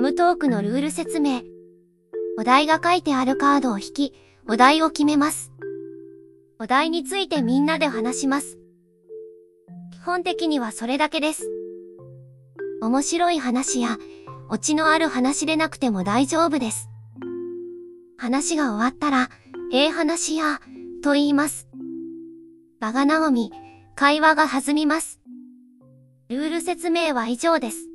ムトークのルール説明。お題が書いてあるカードを引き、お題を決めます。お題についてみんなで話します。基本的にはそれだけです。面白い話や、オチのある話でなくても大丈夫です。話が終わったら、ええ話や、と言います。場が和み、会話が弾みます。ルール説明は以上です。